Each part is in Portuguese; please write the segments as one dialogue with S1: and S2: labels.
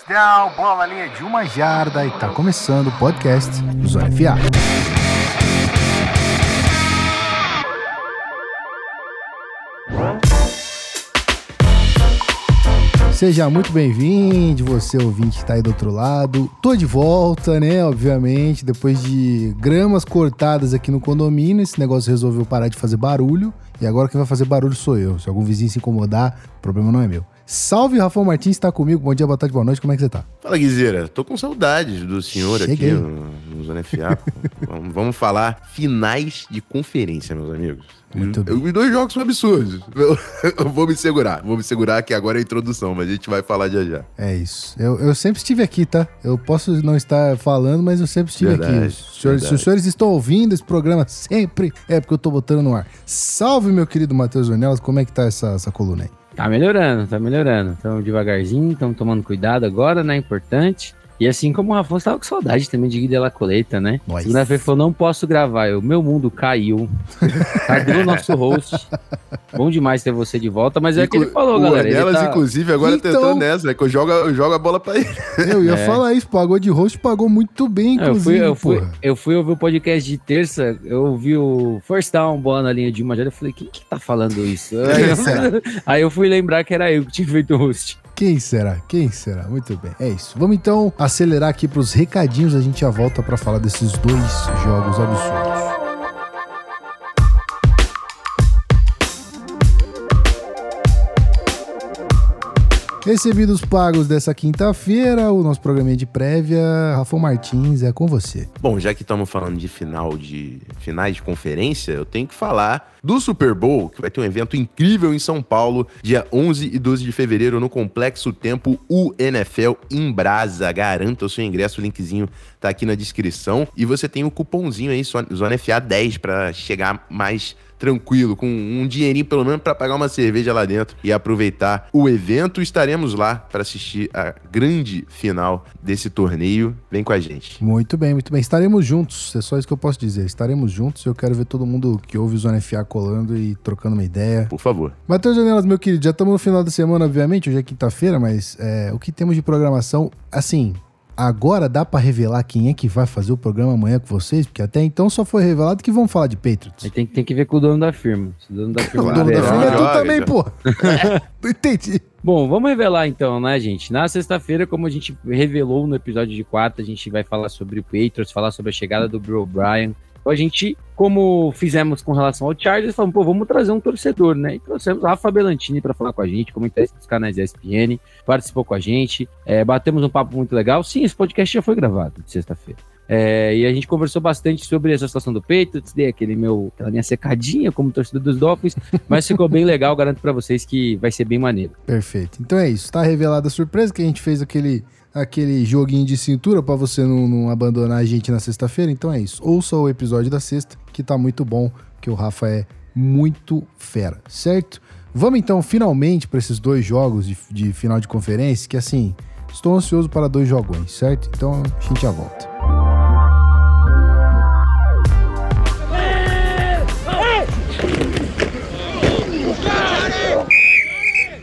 S1: First down, bola linha de uma jarda e tá começando o podcast do Zona FA. Seja muito bem-vindo, você ouvinte que tá aí do outro lado. Tô de volta, né? Obviamente, depois de gramas cortadas aqui no condomínio, esse negócio resolveu parar de fazer barulho. E agora quem vai fazer barulho sou eu. Se algum vizinho se incomodar, o problema não é meu. Salve, Rafael Martins, está comigo. Bom dia, boa tarde, boa noite. Como é que você tá?
S2: Fala, Guizeira. Tô com saudades do senhor
S1: Cheguei.
S2: aqui no, no Zona FA. vamos, vamos falar finais de conferência, meus amigos.
S1: Muito bem.
S2: Os dois jogos são absurdos. Eu, eu vou me segurar. Vou me segurar que agora é a introdução, mas a gente vai falar já já.
S1: É isso. Eu, eu sempre estive aqui, tá? Eu posso não estar falando, mas eu sempre estive
S2: Verdade,
S1: aqui. Os senhores- se os senhores estão ouvindo esse programa sempre, é porque eu tô botando no ar. Salve, meu querido Matheus Ornelas. Como é que tá essa, essa coluna aí?
S3: Tá melhorando, tá melhorando. Então, devagarzinho, estamos tomando cuidado agora, né? Importante. E assim como o Rafa estava com saudade também de Guida La Coleta, né? Segunda-feira falou: não posso gravar. Eu, meu mundo caiu. Cadê o nosso host? Bom demais ter você de volta, mas é o que ele falou,
S2: o
S3: galera. ele
S2: Ornelas,
S3: tá-
S2: inclusive, agora
S1: Então-
S2: tentando nessa, é que eu jogo, eu jogo a bola pra ele.
S1: Eu ia
S3: É.
S1: falar isso, pagou de host, pagou muito bem,
S3: Não, eu,
S1: inclusive,
S3: fui, eu, fui, eu fui ouvir o podcast de terça, eu ouvi o First Down, bola na linha de uma eu falei, quem que tá falando isso? Aí eu, aí eu fui lembrar que era eu que tinha feito o host.
S1: Quem será? Quem será? Muito bem, é isso. Vamos então acelerar aqui pros recadinhos, a gente já volta pra falar desses dois jogos absurdos. Recebidos pagos dessa quinta-feira, o nosso programinha de prévia, Rafa Martins, é com você.
S2: Bom, já que estamos falando de final de finais de conferência, eu tenho que falar do Super Bowl, que vai ter um evento incrível em São Paulo, dia 11 e 12 de fevereiro, no Complexo Tempo UNFL em Brasa. Garanta o seu ingresso, o linkzinho tá aqui na descrição. E você tem o cupomzinho aí, Zona FA 10, para chegar mais tranquilo, com um dinheirinho pelo menos para pagar uma cerveja lá dentro e aproveitar o evento. Estaremos lá para assistir a grande final desse torneio. Vem com a gente.
S1: Muito bem, muito bem. Estaremos juntos, é só isso que eu posso dizer. Estaremos juntos, eu quero ver todo mundo que ouve o Zona FA colando e trocando uma ideia.
S2: Por favor.
S1: Matheus Janelas, meu querido, já estamos no final da semana, obviamente, hoje é quinta-feira, mas é, o que temos de programação, assim, agora dá pra revelar quem é que vai fazer o programa amanhã com vocês, porque até então só foi revelado que vão falar de Patriots.
S3: Tem, tem que ver com o dono da firma. Se o dono da
S1: O
S3: firma
S1: dono da firma é tu também, pô. Não entendi.
S3: Bom, vamos revelar então, né, gente? Na sexta-feira, como a gente revelou no episódio de quarta, a gente vai falar sobre o Patriots, falar sobre a chegada do Bill O'Brien. A gente, como fizemos com relação ao Chargers, falamos, pô, vamos trazer um torcedor, né? E trouxemos Rafa Belantini para falar com a gente, comentarista dos canais da ESPN, participou com a gente, é, batemos um papo muito legal. Sim, esse podcast já foi gravado de sexta-feira. É, e a gente conversou bastante sobre essa situação do Patriots, dei aquele meu, aquela minha secadinha como torcedor dos Dolphins, mas ficou bem legal, garanto para vocês que vai ser bem maneiro.
S1: Perfeito. Então é isso, tá revelada a surpresa que a gente fez aquele, aquele joguinho de cintura pra você não, não abandonar a gente na sexta-feira. Então é isso. Ouça o episódio da sexta, que tá muito bom, que o Rafa é muito fera, certo? Vamos então finalmente para esses dois jogos de, de final de conferência, que assim, estou ansioso para dois jogões, certo? Então a gente já volta.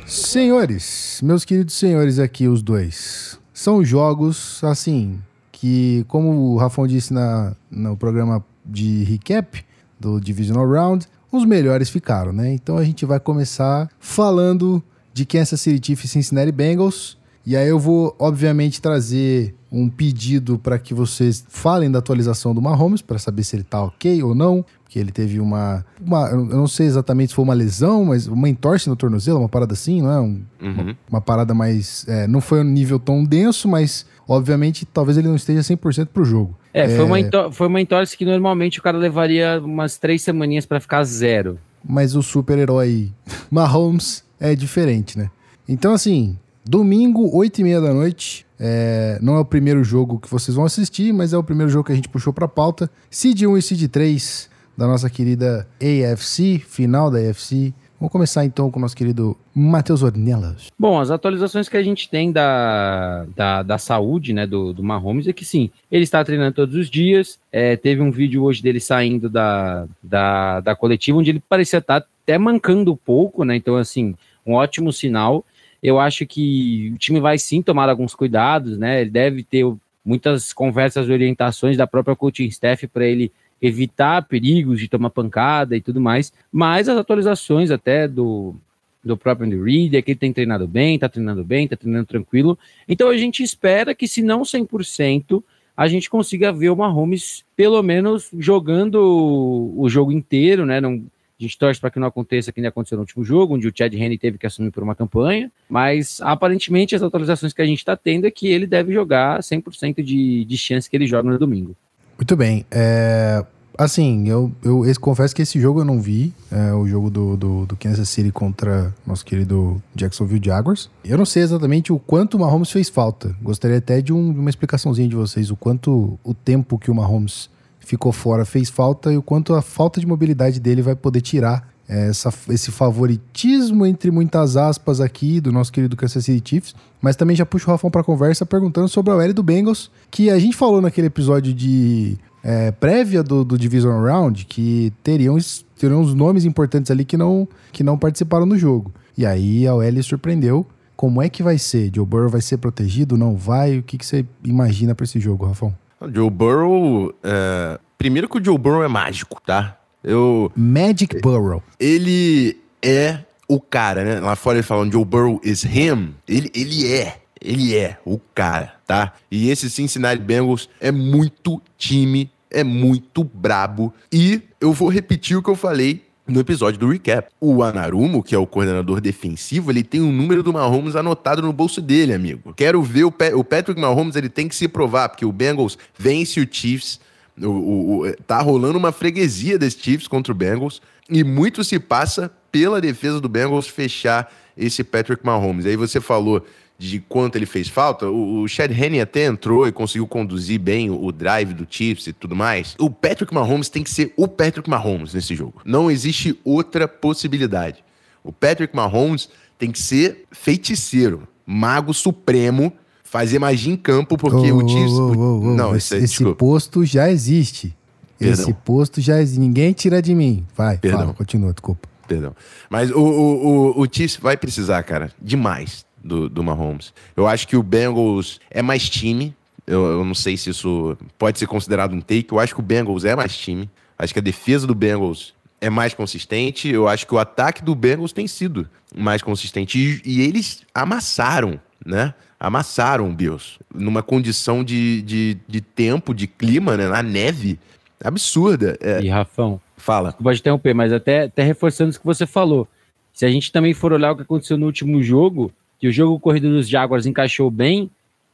S1: Senhores, meus queridos senhores aqui, os dois, são jogos, assim, que, como o Rafão disse na, no programa de recap do Divisional Round, os melhores ficaram, né? Então a gente vai começar falando de Kansas City e Cincinnati Bengals. E aí eu vou, obviamente, trazer um pedido para que vocês falem da atualização do Mahomes, para saber se ele tá ok ou não, porque ele teve uma, uma- Eu não sei exatamente se foi uma lesão, mas uma entorse no tornozelo, uma parada assim, não é? Um-
S2: Uhum.
S1: uma parada mais. é, não foi um nível tão denso, mas obviamente talvez ele não esteja 100% pro jogo.
S3: É, Foi, uma ento- foi uma entorse que normalmente o cara levaria umas três semaninhas pra ficar zero.
S1: Mas o super-herói Mahomes é diferente, né? Então, assim, domingo, 8 e meia da noite. é, não é o primeiro jogo que vocês vão assistir, mas é o primeiro jogo que a gente puxou pra pauta. Seed 1 e Seed 3 da nossa querida AFC, final da AFC. Vamos começar então com o nosso querido Matheus Ornelas.
S3: Bom, as atualizações que a gente tem da, da, da saúde, né, do, do Mahomes é que sim, ele está treinando todos os dias. é, teve um vídeo hoje dele saindo da, da, da coletiva, onde ele parecia estar até mancando um pouco, né? Então, assim, um ótimo sinal. Eu acho que o time vai sim tomar alguns cuidados, né? Ele deve ter muitas conversas e orientações da própria coaching staff para ele evitar perigos de tomar pancada e tudo mais, mas as atualizações até do, do próprio Andy Reid é que ele tem treinado bem, tá treinando bem, tá treinando tranquilo. Então a gente espera que, se não 100%, a gente consiga ver o Mahomes pelo menos jogando o jogo inteiro, né? Não, a gente torce para que não aconteça que nem aconteceu no último jogo, onde o Chad Henne teve que assumir por uma campanha, mas aparentemente as atualizações que a gente está tendo é que ele deve jogar 100% de, de chance que ele joga no domingo.
S1: Muito bem. É, assim, eu, eu, eu, confesso que esse jogo eu não vi. É, o jogo do, do, do, Kansas City contra nosso querido Jacksonville Jaguars. Eu não sei exatamente o quanto o Mahomes fez falta. Gostaria até de, um, de uma explicaçãozinha de vocês. O quanto o tempo que o Mahomes ficou fora fez falta e o quanto a falta de mobilidade dele vai poder tirar essa, esse favoritismo, entre muitas aspas, aqui do nosso querido Kansas City Chiefs. Mas também já puxo o Rafão para conversa perguntando sobre a L do Bengals, que a gente falou naquele episódio de é, prévia do, do Division Round que teriam, teriam uns nomes importantes ali que não, que não participaram do jogo. E aí a OL surpreendeu. Como é que vai ser? Joe Burrow vai ser protegido? Não vai? O que, que você imagina para esse jogo, Rafão?
S2: O Joe Burrow. É... Primeiro que o Joe Burrow é mágico, tá? Eu,
S1: Magic Burrow.
S2: Ele é o cara, né? Lá fora ele falam Joe Burrow is him. Ele, ele é. Ele é o cara, tá? E esse Cincinnati Bengals é muito time, é muito brabo. E eu vou repetir o que eu falei no episódio do recap. O Anarumo, que é o coordenador defensivo, ele tem o número do Mahomes anotado no bolso dele, amigo. Quero ver o, o Patrick Mahomes, ele tem que se provar, porque o Bengals vence o Chiefs o, o, o, tá rolando uma freguesia des Chiefs contra o Bengals e muito se passa pela defesa do Bengals fechar esse Patrick Mahomes. Aí você falou de quanto ele fez falta, o, o Chad Henne até entrou e conseguiu conduzir bem o, o, drive do Chiefs e tudo mais. O Patrick Mahomes tem que ser o Patrick Mahomes nesse jogo. Não existe outra possibilidade. O Patrick Mahomes tem que ser feiticeiro, mago supremo fazer magia em campo, porque oh, o Chiefs. Oh,
S1: oh, não, esse, esse posto já existe. Perdão. Esse posto já existe. Ninguém tira de mim. Vai, Perdão. fala, continua, desculpa.
S2: Perdão. Mas o, o, o, o Chiefs vai precisar, cara, demais do, do Mahomes. Eu acho que o Bengals é mais time. Eu, eu não sei se isso pode ser considerado um take. Eu acho que o Bengals é mais time. Acho que a defesa do Bengals é mais consistente. Eu acho que o ataque do Bengals tem sido mais consistente. E, e eles amassaram, né? amassaram o Bills numa condição de, de, de tempo, de clima, né? Na neve. Absurda.
S3: É. E Rafão.
S2: Fala.
S3: Pode interromper, mas até, até reforçando isso que você falou. Se a gente também for olhar o que aconteceu no último jogo, que o jogo corrido dos Jaguars encaixou bem,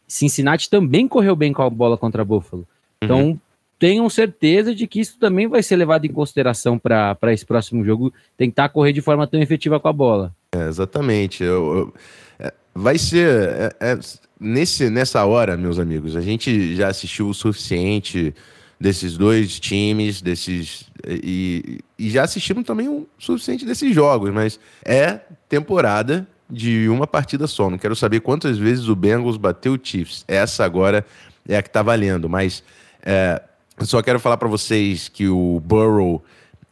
S3: Cincinnati também correu bem com a bola contra Buffalo. Então, uhum. tenham certeza de que isso também vai ser levado em consideração para esse próximo jogo, tentar correr de forma tão efetiva com a bola.
S2: É, exatamente. Eu, eu, vai ser. É, é, nesse, nessa hora, meus amigos, a gente já assistiu o suficiente desses dois times, desses. E, e já assistimos também o suficiente desses jogos, mas é temporada de uma partida só. Não quero saber quantas vezes o Bengals bateu o Chiefs. Essa agora é a que tá valendo, mas. É, só quero falar para vocês que o Burrow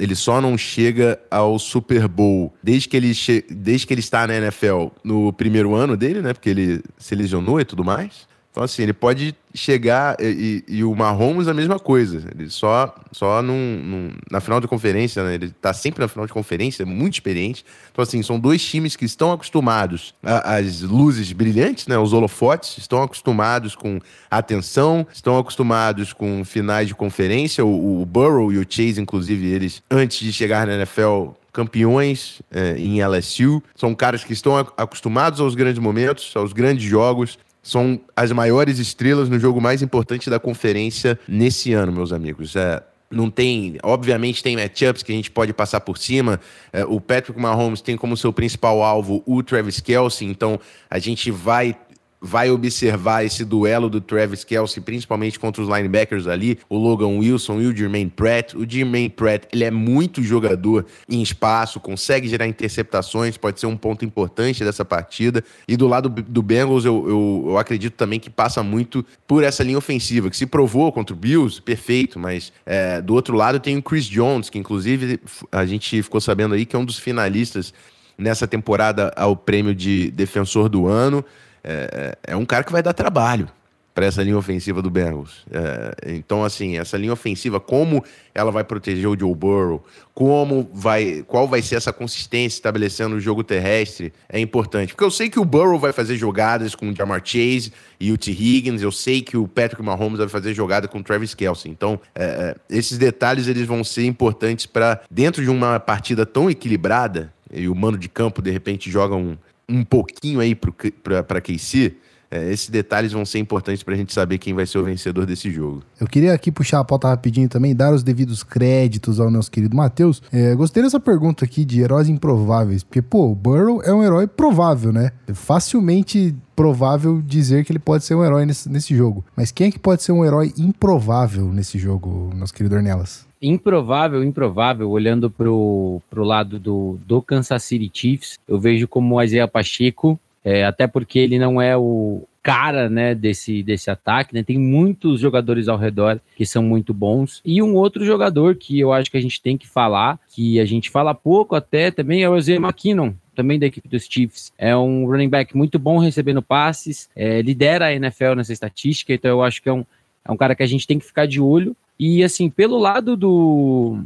S2: ele só não chega ao Super Bowl desde que ele, desde que ele está na NFL no primeiro ano dele, né? Porque ele se lesionou e tudo mais. Então, assim, ele pode chegar e, e, e, o Mahomes a mesma coisa. Ele só, só num, num, na final de conferência, né? Ele tá sempre na final de conferência, é muito experiente. Então, assim, são dois times que estão acostumados às luzes brilhantes, né? Os holofotes, estão acostumados com atenção, estão acostumados com finais de conferência. O, o Burrow e o Chase, inclusive, eles, antes de chegar na NFL, campeões é, em LSU. São caras que estão acostumados aos grandes momentos, aos grandes jogos são as maiores estrelas no jogo mais importante da conferência nesse ano, meus amigos. É, não tem, obviamente tem matchups que a gente pode passar por cima. É, o Patrick Mahomes tem como seu principal alvo o Travis Kelsey, então a gente vai vai observar esse duelo do Travis Kelsey, principalmente contra os linebackers ali, o Logan Wilson e o Jermaine Pratt. O Jermaine Pratt, ele é muito jogador em espaço, consegue gerar interceptações, pode ser um ponto importante dessa partida. E do lado do Bengals, eu, eu, eu acredito também que passa muito por essa linha ofensiva, que se provou contra o Bills, perfeito, mas é, do outro lado tem o Chris Jones, que inclusive a gente ficou sabendo aí que é um dos finalistas nessa temporada ao prêmio de defensor do ano. É, é, é um cara que vai dar trabalho para essa linha ofensiva do Bengals. É, então, assim, essa linha ofensiva, como ela vai proteger o Joe Burrow, como vai, qual vai ser essa consistência estabelecendo o jogo terrestre, é importante. Porque eu sei que o Burrow vai fazer jogadas com o Jamar Chase e o T. Higgins, eu sei que o Patrick Mahomes vai fazer jogada com o Travis Kelce. Então, é, é esses detalhes eles vão ser importantes para, dentro de uma partida tão equilibrada, e o mano de campo, de repente, joga um, um pouquinho aí para KC, é, esses detalhes vão ser importantes para a gente saber quem vai ser o vencedor desse jogo.
S1: Eu queria aqui puxar a pauta rapidinho também, dar os devidos créditos ao nosso querido Matheus. É, gostei dessa pergunta aqui de heróis improváveis, porque, pô, o Burrow é um herói provável, né? É facilmente provável dizer que ele pode ser um herói nesse, nesse jogo. Mas quem é que pode ser um herói improvável nesse jogo, nosso querido Ornelas?
S3: Improvável, improvável, olhando pro, pro lado do, do Kansas City Chiefs, eu vejo como o Isaiah Pacheco é, até porque ele não é o cara né, desse, desse ataque, né? Tem muitos jogadores ao redor que são muito bons. E um outro jogador que eu acho que a gente tem que falar, que a gente fala pouco até também, é o Isaiah McKinnon, também da equipe dos Chiefs. É um running back muito bom recebendo passes, é, lidera a NFL nessa estatística, então eu acho que é um, é um cara que a gente tem que ficar de olho. E assim, pelo lado do,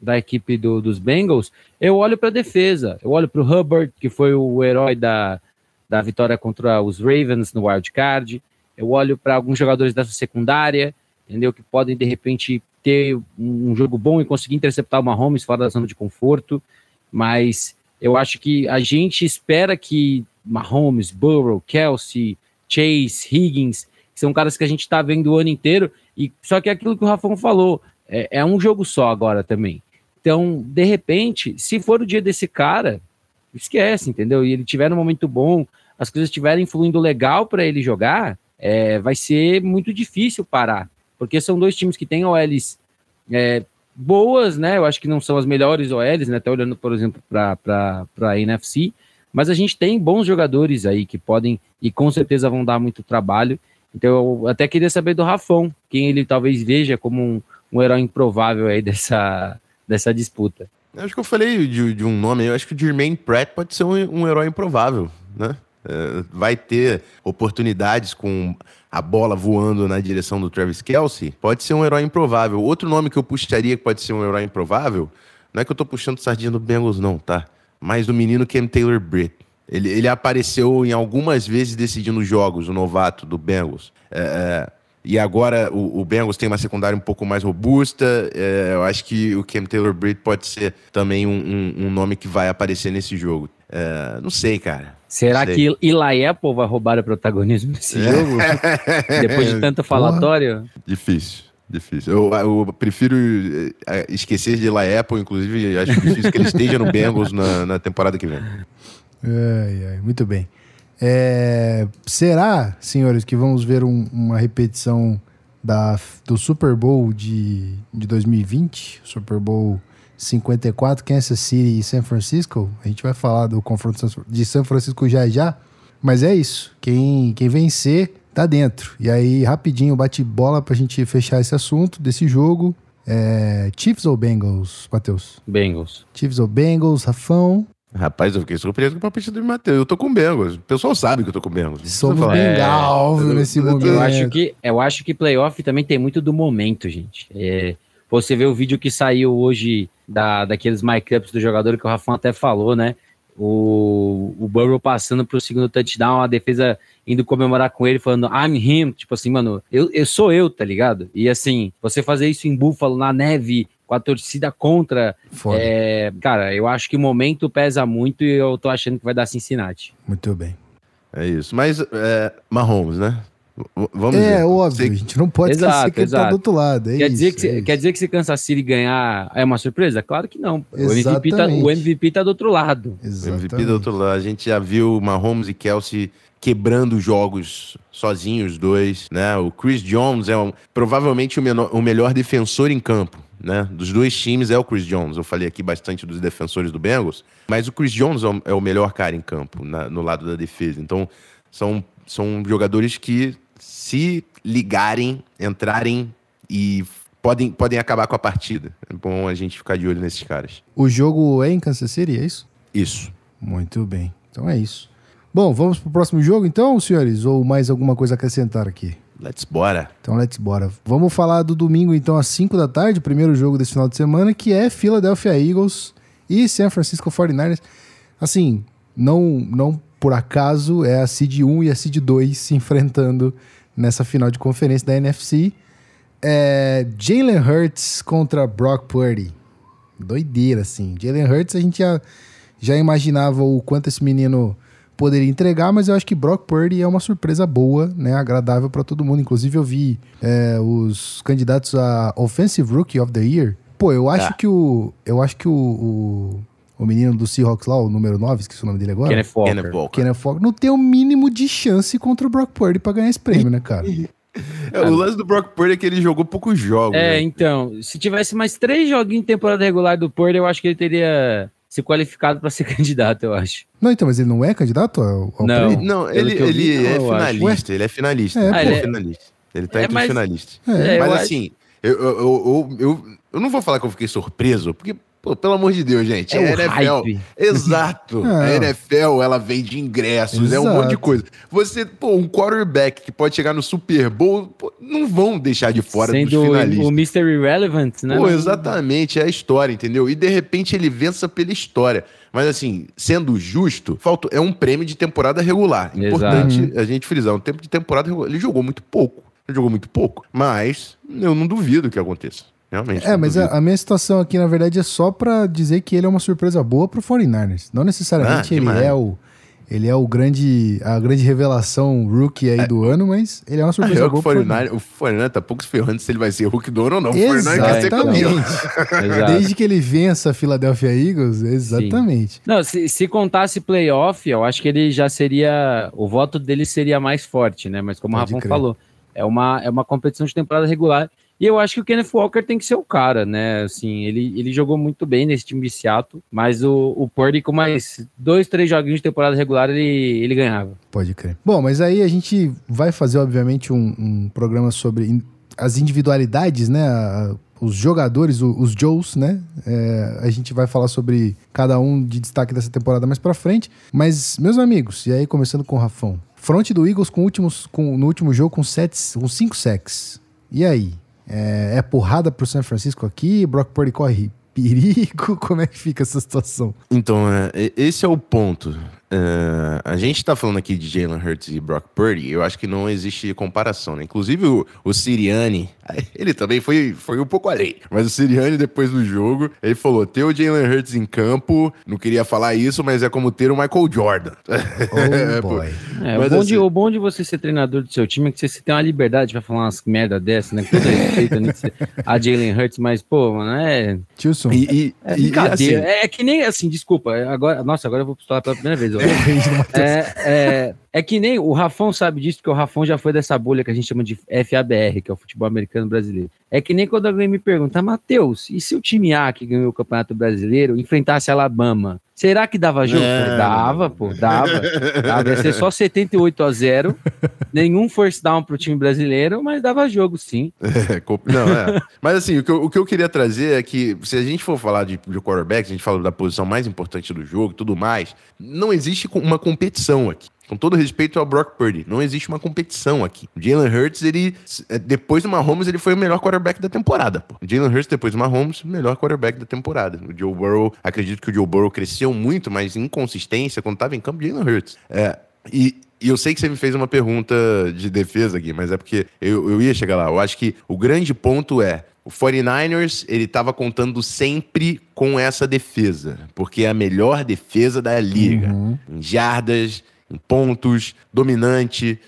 S3: da equipe do, dos Bengals, eu olho para a defesa. Eu olho para o Hubbard, que foi o herói da, da vitória contra os Ravens no wild card. Eu olho para alguns jogadores dessa secundária, entendeu? Que podem de repente ter um jogo bom e conseguir interceptar o Mahomes fora da zona de conforto, mas eu acho que a gente espera que Mahomes, Burrow, Kelsey, Chase, Higgins, são caras que a gente está vendo o ano inteiro, e só que é aquilo que o Rafão falou, é, é um jogo só agora também. Então, de repente, se for o dia desse cara, esquece, entendeu? E ele tiver um momento bom, as coisas estiverem fluindo legal para ele jogar, é, vai ser muito difícil parar, porque são dois times que têm OLs é, boas, né? Eu acho que não são as melhores OLs, né? Até olhando, por exemplo, para a NFC, mas a gente tem bons jogadores aí que podem e com certeza vão dar muito trabalho. Então, eu até queria saber do Rafão, quem ele talvez veja como um, um herói improvável aí dessa, dessa disputa.
S2: Acho que eu falei de, de, um nome, eu acho que o Jermaine Pratt pode ser um, um herói improvável, né? É, vai ter oportunidades com a bola voando na direção do Travis Kelsey, pode ser um herói improvável. Outro nome que eu puxaria que pode ser um herói improvável, não é que eu tô puxando sardinha do Bengals, não, tá? Mas do menino Cam Taylor Britt. Ele, ele apareceu em algumas vezes decidindo jogos, o novato do Bengals. É, é e agora o, o, Bengals tem uma secundária um pouco mais robusta. É, eu acho que o Cam Taylor Britt pode ser também um, um, um, nome que vai aparecer nesse jogo. É, não sei, cara.
S3: Será
S2: sei.
S3: que Eli Apple vai roubar o protagonismo nesse é. jogo? Depois de tanto falatório?
S2: Difícil. Difícil. Eu, eu, prefiro é, esquecer de Eli Apple, inclusive, acho difícil que ele esteja no Bengals na, na temporada que vem.
S1: Ai, ai, muito bem. É, será, senhores, que vamos ver um, uma repetição da, do Super Bowl de, de 2020? Super Bowl 54, Kansas City e San Francisco? A gente vai falar do confronto de São Francisco já já. Mas é isso. Quem, quem vencer tá dentro. E aí, rapidinho, bate bola pra gente fechar esse assunto desse jogo. É, Chiefs ou Bengals, Matheus?
S3: Bengals.
S1: Chiefs ou Bengals, Rafão?
S2: Rapaz, eu fiquei surpreso com o palpite do Matheus. Eu tô com Bengals. O pessoal sabe que eu tô com Bengals.
S1: Somos Bengal é, nesse momento.
S3: Eu acho, que, eu acho que playoff também tem muito do momento, gente. É, você vê o vídeo que saiu hoje da, daqueles mic-ups do jogador que o Rafão até falou, né? O, o Burrow passando pro segundo touchdown, a defesa indo comemorar com ele, falando I'm him, tipo assim, mano, eu, eu sou eu, tá ligado? E assim, você fazer isso em Buffalo, na neve, com a torcida contra. É, cara, eu acho que o momento pesa muito e eu tô achando que vai dar Cincinnati.
S1: Muito bem.
S2: É isso. Mas é, Mahomes, né?
S1: Vamos é, ver. óbvio, a gente não pode
S3: exato,
S1: esquecer que
S3: exato.
S1: ele tá do outro lado. É
S3: quer,
S1: isso,
S3: dizer que,
S1: é
S3: quer dizer que se Kansas City ganhar é uma surpresa? Claro que não. O MVP, tá, o MVP tá do outro lado.
S2: Exatamente. O MVP tá do outro lado. A gente já viu Mahomes e Kelsey quebrando jogos sozinhos, os dois, né? O Chris Jones é um, provavelmente o, menor, o melhor defensor em campo né? Dos dois times é o Chris Jones. Eu falei aqui bastante dos defensores do Bengals, mas o Chris Jones é o é melhor cara em campo, na, no lado da defesa. Então, são, são jogadores que, se ligarem, entrarem e podem, podem acabar com a partida. É bom a gente ficar de olho nesses caras.
S1: O jogo é em Kansas City, é isso?
S2: Isso.
S1: Muito bem. Então é isso. Bom, vamos pro próximo jogo então, senhores? Ou mais alguma coisa a acrescentar aqui?
S2: Let's bora.
S1: Então, let's bora. Vamos falar do domingo, então, às 5 da tarde, o primeiro jogo desse final de semana, que é Philadelphia Eagles e San Francisco 49ers. Assim, não, não por acaso é a Seed 1 e a Seed 2 se enfrentando nessa final de conferência da NFC. É Jalen Hurts contra Brock Purdy. Doideira, assim. Jalen Hurts, a gente já, já imaginava o quanto esse menino poderia entregar, mas eu acho que Brock Purdy é uma surpresa boa, né, agradável para todo mundo. Inclusive eu vi é, os candidatos a Offensive Rookie of the Year. Pô, eu acho
S2: Ah.
S1: que o eu acho que o, o, o menino do Seahawks lá, o número 9, esqueci o nome dele agora.
S3: Kenneth Walker.
S2: Kenneth Walker.
S1: Kenneth Walker não tem o mínimo de chance contra o Brock Purdy pra ganhar esse prêmio, né, cara?
S2: É, o lance do Brock Purdy é que ele jogou poucos jogos.
S3: É,
S2: né?
S3: então, se tivesse mais três joguinhos de temporada regular do Purdy, eu acho que ele teria se qualificado para ser candidato, eu acho.
S1: Não, então, mas ele não é candidato ao, ao
S3: Não.
S1: prêmio?
S2: Não, ele,
S3: eu vi,
S2: ele
S3: não,
S2: é finalista, ele é finalista.
S1: É,
S2: ele é
S3: ele é-
S2: finalista. Ele tá
S3: É,
S2: entre
S3: mas-
S2: os finalistas.
S3: É, eu
S2: Mas
S3: acho-
S2: assim, eu, eu, eu, eu, eu não vou falar que eu fiquei surpreso, porque, pô, pelo amor de Deus, gente,
S3: É
S2: a
S3: o
S2: NFL.
S3: hype.
S2: Exato.
S1: Não.
S2: A NFL, ela vende ingressos, é um monte de
S1: Exato.
S2: coisa. Você, pô, um quarterback que pode chegar no Super Bowl, pô, não vão deixar de fora
S3: Sendo
S2: dos
S3: o,
S2: finalistas.
S3: o Mr. Irrelevant, né?
S2: Pô, exatamente, é a história, entendeu? E de repente ele vença pela história. Mas assim, sendo justo, falta, é um prêmio de temporada regular. Importante a gente frisar, um tempo de temporada regular. Ele jogou muito pouco. Ele jogou muito pouco. Mas eu não duvido que aconteça. Realmente.
S1: É, mas a, a minha situação aqui, na verdade, é só pra dizer que ele é uma surpresa boa pro 49ers. Não necessariamente
S2: Ah,
S1: ele é o ele é o grande a grande revelação rookie aí do ano, mas ele é uma
S2: Ah,
S1: surpresa
S2: é que
S1: boa
S2: o
S1: pro
S2: 49 o 49 tá pouco se ferrando se ele vai ser Hulk do ano ou não. O 49 quer ser campeão.
S1: Exatamente. Desde que ele vença a Philadelphia Eagles, exatamente.
S3: Não, se, se contasse playoff, eu acho que ele já seria. O voto dele seria mais forte, né? Mas como
S1: Pode
S3: o Rafão falou, é uma, é uma competição de temporada regular. E eu acho que o Kenneth Walker tem que ser o cara, né? Assim, ele, ele jogou muito bem nesse time de Seattle, mas o, o Purdy com mais dois, três joguinhos de temporada regular, ele, ele ganhava.
S1: Pode crer. Bom, mas aí a gente vai fazer, obviamente, um, um programa sobre as individualidades, né? A- os jogadores, os Joes, né? É, a gente vai falar sobre cada um de destaque dessa temporada mais pra frente. Mas, meus amigos, e aí começando com o Rafão. Front do Eagles com últimos, com, no último jogo com, sete, com cinco sacks. E aí? É, é porrada pro San Francisco aqui? Brock Purdy corre perigo? Como é que fica essa situação?
S2: Então, é, e- esse é o ponto. É, a gente tá falando aqui de Jalen Hurts e Brock Purdy, eu acho que não existe comparação, né? Inclusive o, o Siriani, ele também foi, foi um pouco além. Mas o Siriani, depois do jogo, ele falou: ter o Jalen Hurts em campo, não queria falar isso, mas é como ter o Michael Jordan.
S1: Oh,
S2: pô.
S1: boy.
S3: É,
S2: Mas
S3: o, bom de,
S2: assim-
S3: o bom de você ser treinador do seu time é que você, você tem uma liberdade pra falar umas merda dessa, né? Com todo respeito né, a Jalen Hurts, mas, pô, mano, é.
S1: Tilson.
S2: E, e,
S3: É
S2: e,
S3: brincadeira.
S2: assim,
S3: É, é que nem assim, desculpa. Agora, nossa, agora eu vou pistolar pela primeira vez. ó.
S1: No Matheus.
S3: É, é, é que nem o Rafão sabe disso, porque o Rafão já foi dessa bolha que a gente chama de FABR, que é o futebol americano brasileiro. É que nem quando alguém me pergunta, Matheus, e se o time A que ganhou o Campeonato Brasileiro enfrentasse Alabama? Será que dava jogo? Dava, pô, dava. dava. Ia ser só 78 a 0, nenhum force down pro time brasileiro, mas dava jogo sim.
S2: É, não, é. Mas assim, o que, eu, o que eu queria trazer é que, se a gente for falar de, de quarterback, a gente fala da posição mais importante do jogo e tudo mais, não existe uma competição aqui. Com todo respeito ao Brock Purdy, não existe uma competição aqui. O Jalen Hurts, ele, é, depois do Mahomes, ele foi o melhor quarterback da temporada. Pô. O Jalen Hurts, depois do Mahomes, o melhor quarterback da temporada. O Joe Burrow, acredito que o Joe Burrow cresceu muito, mas inconsistência quando estava em campo, Jalen Hurts. É, e, e eu sei que você me fez uma pergunta de defesa aqui, mas é porque eu, eu ia chegar lá. Eu acho que o grande ponto é. O 49ers, ele estava contando sempre com essa defesa, porque é a melhor defesa da liga. Em jardas, em pontos, dominante.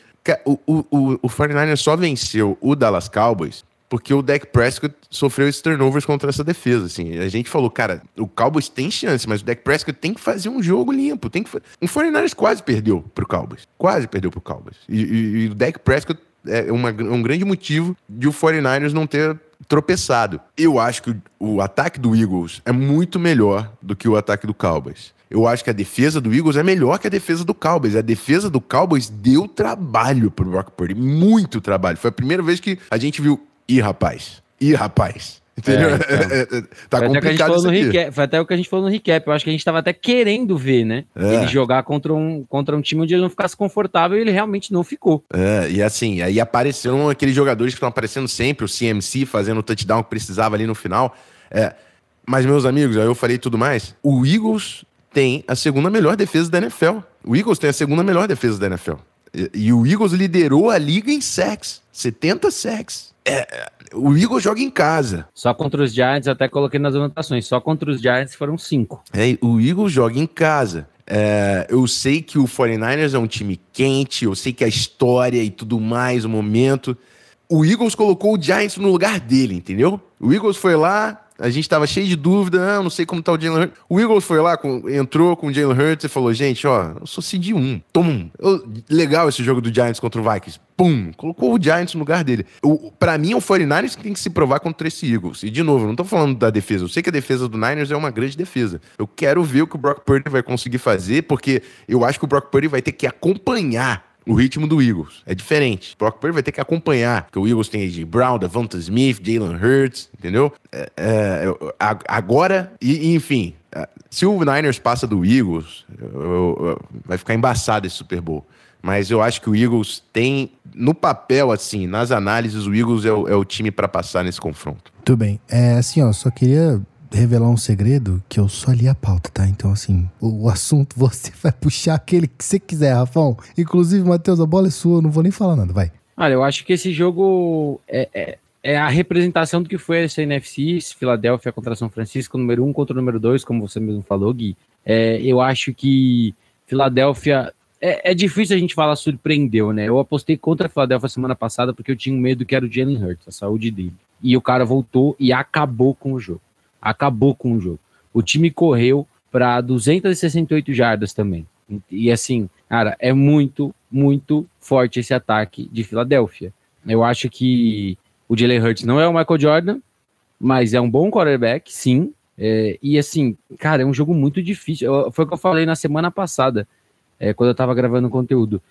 S2: O, o, o, o 49ers só venceu o Dallas Cowboys porque o Dak Prescott sofreu esses turnovers contra essa defesa, assim. A gente falou, cara, o Cowboys tem chance, mas o Dak Prescott tem que fazer um jogo limpo, tem que fa... O 49ers quase perdeu pro Cowboys. Quase perdeu pro Cowboys. E, e- e o Dak Prescott é uma- um grande motivo de o 49ers não ter tropeçado. Eu acho que o, o ataque do Eagles é muito melhor do que o ataque do Cowboys. Eu acho que a defesa do Eagles é melhor que a defesa do Cowboys. A defesa do Cowboys deu trabalho pro Brock Purdy, muito trabalho. Foi a primeira vez que a gente viu, ih, rapaz, ih, rapaz. Entendeu?
S3: É, então.
S2: tá
S3: foi, até que a gente
S2: complicado
S3: falou
S2: isso aqui.
S3: recap, foi até o que a gente falou no recap. Eu acho que a gente tava até querendo ver, né?
S2: É.
S3: Ele jogar contra um, contra um time onde ele não ficasse confortável e ele realmente não ficou.
S2: É, e assim, aí apareceram aqueles jogadores que estão aparecendo sempre, o CMC fazendo o touchdown que precisava ali no final. É, mas, meus amigos, aí eu falei tudo mais. O Eagles tem a segunda melhor defesa da NFL. O Eagles tem a segunda melhor defesa da NFL. E, e o Eagles liderou a liga em sacks. 70 sacks. É, é, o Eagles joga em casa.
S3: Só contra os Giants, até coloquei nas anotações, só contra os Giants foram cinco.
S2: É, o Eagles joga em casa. É, eu sei que o 49ers é um time quente, eu sei que a história e tudo mais, o momento. O Eagles colocou o Giants no lugar dele, entendeu? O Eagles foi lá, a gente tava cheio de dúvida, ah, não sei como tá o Jalen Hurts. O Eagles foi lá, com- entrou com o Jalen Hurts e falou: gente, ó, eu sou seed 1, toma. Eu- legal esse jogo do Giants contra o Vikings. Pum! Colocou o Giants no lugar dele. O, pra mim, é o 49ers que tem que se provar contra esse Eagles. E, de novo, não tô falando da defesa. Eu sei que a defesa do Niners é uma grande defesa. Eu quero ver o que o Brock Purdy vai conseguir fazer, porque eu acho que o Brock Purdy vai ter que acompanhar o ritmo do Eagles. É diferente. O Brock Purdy vai ter que acompanhar. Porque o Eagles tem AJ Brown, Devonta Smith, Jalen Hurts, entendeu? É, é, agora, e, e, enfim, se o Niners passa do Eagles, eu- eu- eu- vai ficar embaçado esse Super Bowl. Mas eu acho que o Eagles tem, no papel, assim, nas análises, o Eagles é o, é o time para passar nesse confronto.
S1: Tudo bem. É assim, ó, só queria revelar um segredo que eu só li a pauta, tá? Então, assim, o, o assunto você vai puxar aquele que você quiser, Rafão. Inclusive, Matheus, a bola é sua, eu não vou nem falar nada, vai.
S3: Olha, eu acho que esse jogo é, é, é a representação do que foi essa NFC, Filadélfia contra São Francisco, número um contra o número dois, como você mesmo falou, Gui. É, eu acho que Filadélfia. É, é difícil a gente falar surpreendeu, né? Eu apostei contra a Filadélfia semana passada porque eu tinha medo que era o Jalen Hurts, a saúde dele. E o cara voltou e acabou com o jogo. Acabou com o jogo. O time correu para 268 jardas também. E assim, cara, é muito, muito forte esse ataque de Filadélfia. Eu acho que o Jalen Hurts não é o Michael Jordan, mas é um bom quarterback, sim. É, e assim, cara, é um jogo muito difícil. Foi o que eu falei na semana passada, é, quando eu tava gravando conteúdo.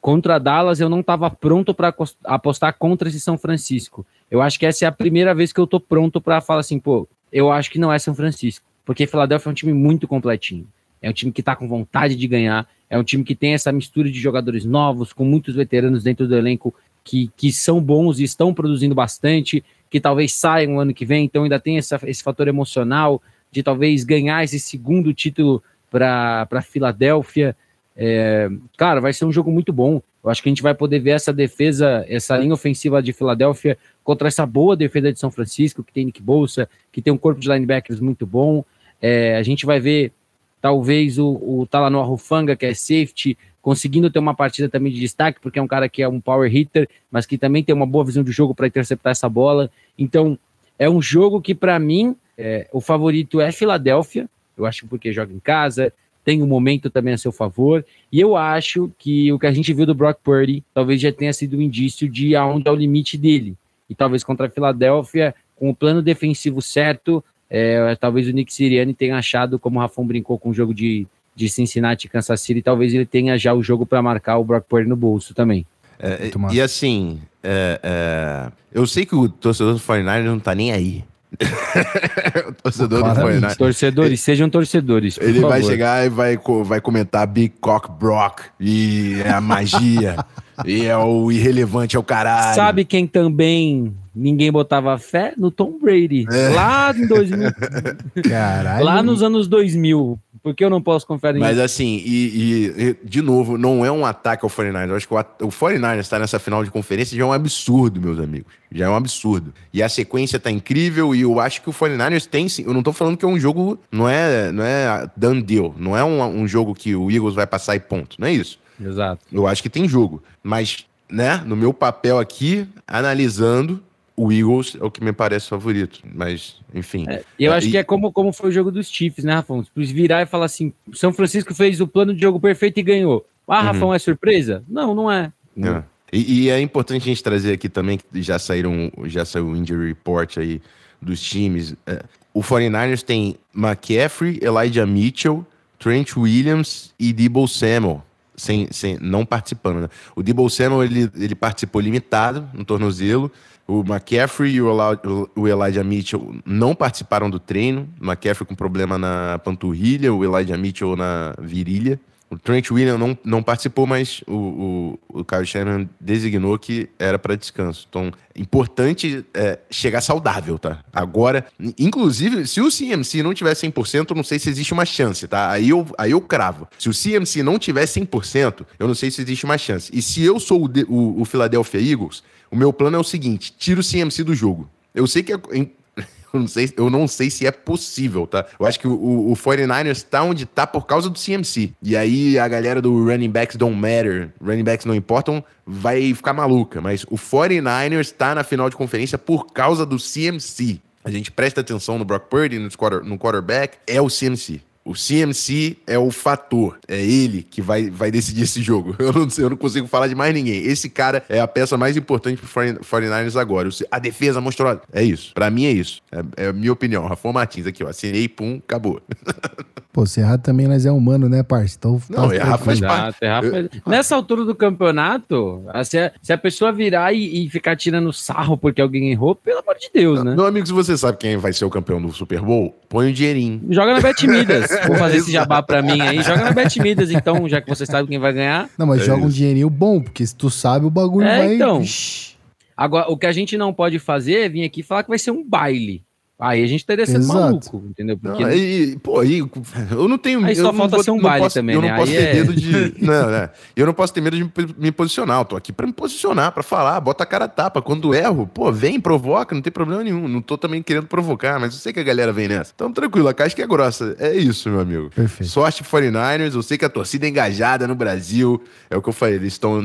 S3: Contra Dallas, eu não tava pronto para apostar contra esse São Francisco. Eu acho que essa é a primeira vez que eu tô pronto para falar assim, pô, eu acho que não é São Francisco. Porque Filadélfia é um time muito completinho. É um time que tá com vontade de ganhar. É um time que tem essa mistura de jogadores novos, com muitos veteranos dentro do elenco que, que são bons e estão produzindo bastante, que talvez saiam ano que vem. Então ainda tem essa, esse fator emocional de talvez ganhar esse segundo título para Filadélfia. É, cara, vai ser um jogo muito bom. Eu acho que a gente vai poder ver essa defesa, essa linha ofensiva de Filadélfia contra essa boa defesa de São Francisco, que tem Nick Bolsa, que tem um corpo de linebackers muito bom. É, a gente vai ver talvez o, o Talanoa Rufanga, que é safety, conseguindo ter uma partida também de destaque, porque é um cara que é um power hitter, mas que também tem uma boa visão de jogo para interceptar essa bola. Então, é um jogo que, para mim, é, o favorito é Filadélfia. Eu acho porque joga em casa, tem um momento também a seu favor. E eu acho que o que a gente viu do Brock Purdy talvez já tenha sido um indício de aonde é o limite dele. E talvez contra a Filadélfia, com o plano defensivo certo, é, talvez o Nick Sirianni tenha achado, como o Rafão brincou com o jogo de, de Cincinnati e Kansas City, talvez ele tenha já o jogo para marcar o Brock Purdy no bolso também.
S2: É, e assim, é, é, eu sei que o torcedor do 49ers não tá nem aí. o torcedor do. 49ers.
S3: Torcedores, sejam torcedores. por
S2: Ele vai
S3: favor.
S2: chegar e vai, vai comentar Big Cock Brock e é a magia e é o irrelevante, é o caralho.
S3: Sabe quem também ninguém botava fé? No Tom Brady.
S2: É.
S3: Lá em 2000,
S1: Caralho.
S3: lá nos anos 2000. Por que eu não posso confiar
S2: Mas
S3: nisso?
S2: assim, e, e- e, de novo, não é um ataque ao 49ers. Eu acho que o, o 49ers estar nessa final de conferência já é um absurdo, meus amigos. Já é um absurdo. E a sequência tá incrível e eu acho que o 49ers tem sim. Eu não tô falando que é um jogo, não é, não é done deal. Não é um, um jogo que o Eagles vai passar e ponto. Não é isso.
S3: Exato.
S2: Eu acho que tem jogo. Mas, né, no meu papel aqui, analisando, o Eagles é o que me parece favorito. Mas, enfim.
S3: E eu
S2: É,
S3: acho
S2: e-
S3: que é como, como foi o jogo dos Chiefs, né, Rafão? Tipo, virar e falar assim: São Francisco fez o plano de jogo perfeito e ganhou. Ah,
S2: Uhum.
S3: Rafão, é surpresa? Não, não é.
S2: É. E, e é importante a gente trazer aqui também, que já saíram, já saiu o injury report aí dos times. É, o 49ers tem McCaffrey, Elijah Mitchell, Trent Williams e Debo Samuel. Sem, sem, não participando, né? O Debo Samuel, ele, ele participou limitado no tornozelo. O McCaffrey e o Elijah Mitchell não participaram do treino. O McCaffrey com problema na panturrilha, o Elijah Mitchell na virilha. O Trent Williams não, não participou, mas o, o, o Kyle Shannon designou que era para descanso. Então, importante é, chegar saudável, tá? Agora, inclusive, se o CMC não tiver 100%, eu não sei se existe uma chance, tá? Aí eu, aí eu cravo. Se o CMC não tiver 100%, eu não sei se existe uma chance. E se eu sou o, o, o Philadelphia Eagles, o meu plano é o seguinte: tira o CMC do jogo. Eu sei que é eu não sei, eu não sei se é possível, tá? Eu acho que o, o 49ers tá onde tá por causa do CMC. E aí a galera do running backs don't matter, running backs não importam, vai ficar maluca. Mas o 49ers tá na final de conferência por causa do CMC. A gente presta atenção no Brock Purdy, no, quarter, no quarterback, é o CMC. O CMC é o fator, é ele que vai, vai decidir esse jogo. Eu não, eu não consigo falar de mais ninguém. Esse cara é a peça mais importante pro 49ers agora. A defesa mostrou. É isso. Para mim é isso. É, é a minha opinião. Rafa Martins aqui, ó. Assinei, pum, acabou.
S1: Pô, se errar também nós é humano, né, parça? Então,
S2: não, tá errar faz parte.
S3: Eu... Nessa altura do campeonato, se a, se a pessoa virar e, e, ficar tirando sarro porque alguém errou, pelo amor de Deus, né?
S2: Meu amigo, se você sabe quem vai ser o campeão do Super Bowl, põe o um dinheirinho.
S3: Joga na Betmidas. Vou fazer esse jabá pra mim aí. Joga na Betmidas, então, já que você sabe quem vai ganhar.
S1: Não, mas é joga isso. um dinheirinho bom, porque se tu sabe, o bagulho é, vai...
S3: então. Agora, o que a gente não pode fazer é vir aqui falar que vai ser um baile. Aí a gente teria sido maluco, entendeu?
S2: Porque não, aí, pô, aí, eu não tenho.
S3: Aí só falta ser um baile
S2: posso,
S3: também,
S2: eu
S3: né?
S2: não posso
S3: aí
S2: ter
S3: é...
S2: medo de. não, né? Eu não posso ter medo de me posicionar. Eu tô aqui pra me posicionar, pra falar, bota a cara a tapa. Quando erro, pô, vem, provoca, não tem problema nenhum. Não tô também querendo provocar, mas eu sei que a galera vem nessa. Então, tranquilo, a casca é grossa. É isso, meu amigo.
S1: Perfeito.
S2: Sorte 49ers, eu sei que a torcida é engajada no Brasil. É o que eu falei, eles estão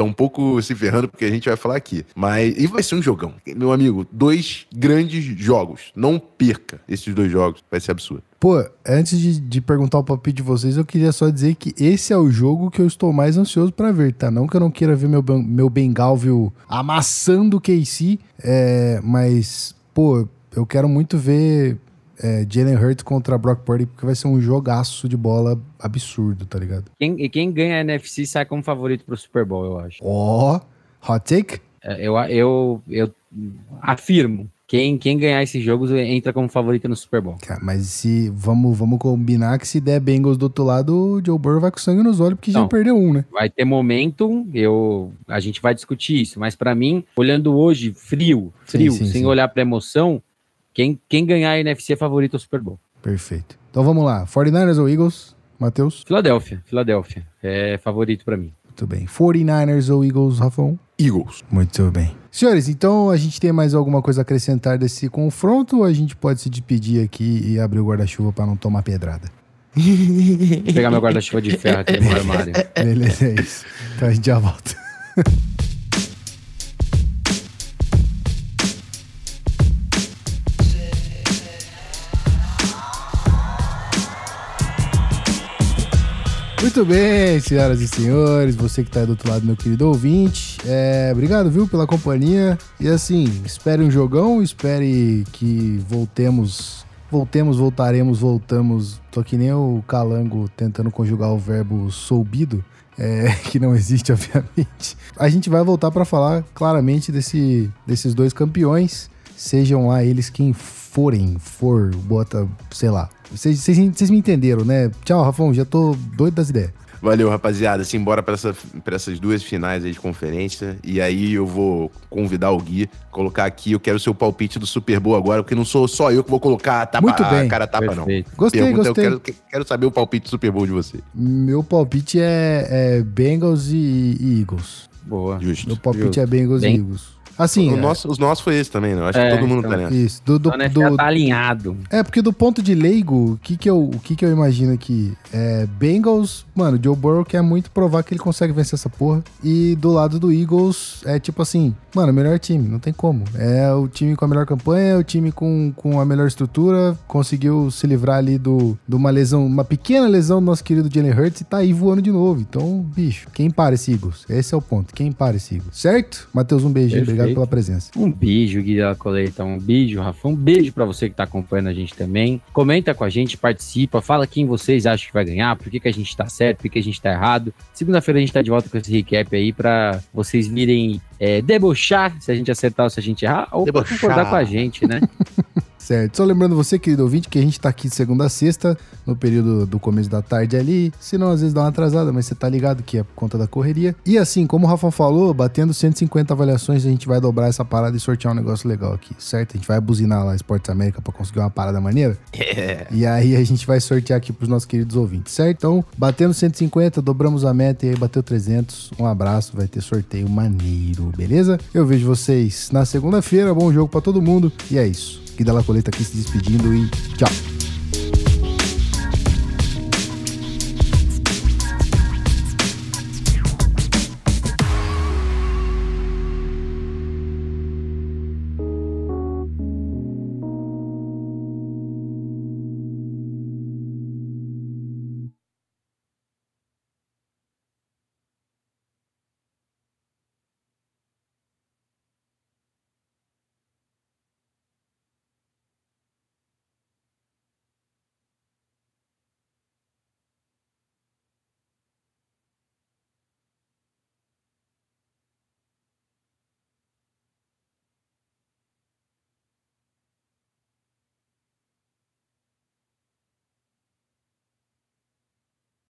S2: um pouco se ferrando porque a gente vai falar aqui. Mas. E vai ser um jogão. Meu amigo, dois grandes jogos. Não perca esses dois jogos. Vai ser absurdo.
S1: Pô, antes de, de perguntar o palpite de vocês, eu queria só dizer que esse é o jogo que eu estou mais ansioso para ver, tá? Não que eu não queira ver meu, meu Bengalvio amassando o KC, é, mas, pô, eu quero muito ver é, Jalen Hurts contra Brock Purdy, porque vai ser um jogaço de bola absurdo, tá ligado?
S3: Quem, e quem ganha a NFC sai como favorito pro Super Bowl, eu acho.
S1: Ó, oh, hot take?
S3: É, eu, eu, eu afirmo quem, quem ganhar esses jogos entra como favorito no Super Bowl.
S1: Cara, mas se vamos, vamos combinar que se der Bengals do outro lado, o Joe Burrow vai com sangue nos olhos porque já perdeu um, né?
S3: Vai ter momento, eu a gente vai discutir isso, mas para mim, olhando hoje frio, frio, sim, sim, sem sim. olhar para emoção, quem, quem ganhar a NFC é favorito ao Super Bowl.
S1: Perfeito. Então vamos lá, 49ers ou Eagles? Matheus?
S3: Filadélfia, Filadélfia. É favorito para mim.
S1: Muito bem. 49ers ou Eagles, Rafão?
S2: Eagles.
S1: Muito bem. Senhores, então a gente tem mais alguma coisa a acrescentar desse confronto ou a gente pode se despedir aqui e abrir o guarda-chuva para não tomar pedrada?
S3: Vou pegar meu guarda-chuva de ferro aqui no armário.
S1: Beleza, é isso. Então a gente já volta. Muito bem, senhoras e senhores, você que está do outro lado, meu querido ouvinte, é, obrigado, viu, pela companhia. E assim, espere um jogão, espere que voltemos, voltemos, voltaremos, voltamos. Tô que nem o Calango tentando conjugar o verbo soubido. É, que não existe, obviamente. A gente vai voltar para falar claramente desse, desses dois campeões, sejam lá eles quem forem, for, bota, sei lá, vocês, me entenderam, né? Tchau, Rafão, já tô doido das ideias.
S2: Valeu, rapaziada. Simbora para essa, essas duas finais aí de conferência. E aí eu vou convidar o Gui, colocar aqui. Eu quero o seu palpite do Super Bowl agora, porque não sou só eu que vou colocar a, tapa,
S1: Muito bem.
S2: a cara tapa,
S1: Perfeito. não. Gostei, Pergunta, gostei.
S2: Eu quero, quero, saber o palpite do Super Bowl de você.
S1: Meu palpite é, é Bengals e, e, Eagles.
S3: Boa.
S1: Justo. Meu palpite Justo. é Bengals Bem... e Eagles. Assim,
S2: o é... nosso, os nossos foi esse também, né? Acho é, que todo mundo então, tá nessa.
S1: Isso. Do, do,
S3: então, do, tá alinhado.
S1: É, porque do ponto de leigo, o que que eu, o que que eu imagino aqui? É, Bengals, mano, Joe Burrow quer muito provar que ele consegue vencer essa porra. E do lado do Eagles, é tipo assim, mano, melhor time, não tem como. É o time com a melhor campanha, é o time com, com a melhor estrutura, conseguiu se livrar ali do, de uma lesão, uma pequena lesão do nosso querido Jalen Hurts e tá aí voando de novo. Então, bicho, quem para esse Eagles? Esse é o ponto, quem para esse Eagles? Certo? Matheus, um beijo, obrigado obrigado pela presença.
S3: Um beijo, Gui Della Coleta. Um beijo, Rafa. Um beijo para você que tá acompanhando a gente também. Comenta com a gente, participa, fala quem vocês acham que vai ganhar, por que, que a gente tá certo, por que, que a gente tá errado. Segunda-feira a gente tá de volta com esse recap aí para vocês virem é, debochar se a gente acertar ou se a gente errar, ou pra concordar com a gente, né?
S1: Certo. Só lembrando você, querido ouvinte, que a gente tá aqui de segunda a sexta, no período do começo da tarde ali. Se não, às vezes dá uma atrasada, mas você tá ligado que é por conta da correria. E assim, como o Rafa falou, batendo 150 avaliações, a gente vai dobrar essa parada e sortear um negócio legal aqui, certo? A gente vai buzinar lá Esportes América pra conseguir uma parada maneira.
S2: É.
S1: E aí a gente vai sortear aqui pros nossos queridos ouvintes, certo? Então, batendo 150, dobramos a meta e aí bateu 300. Um abraço, vai ter sorteio maneiro, beleza? Eu vejo vocês na segunda-feira. Bom jogo pra todo mundo. E é isso. Gui Della Coleta aqui se despedindo e tchau.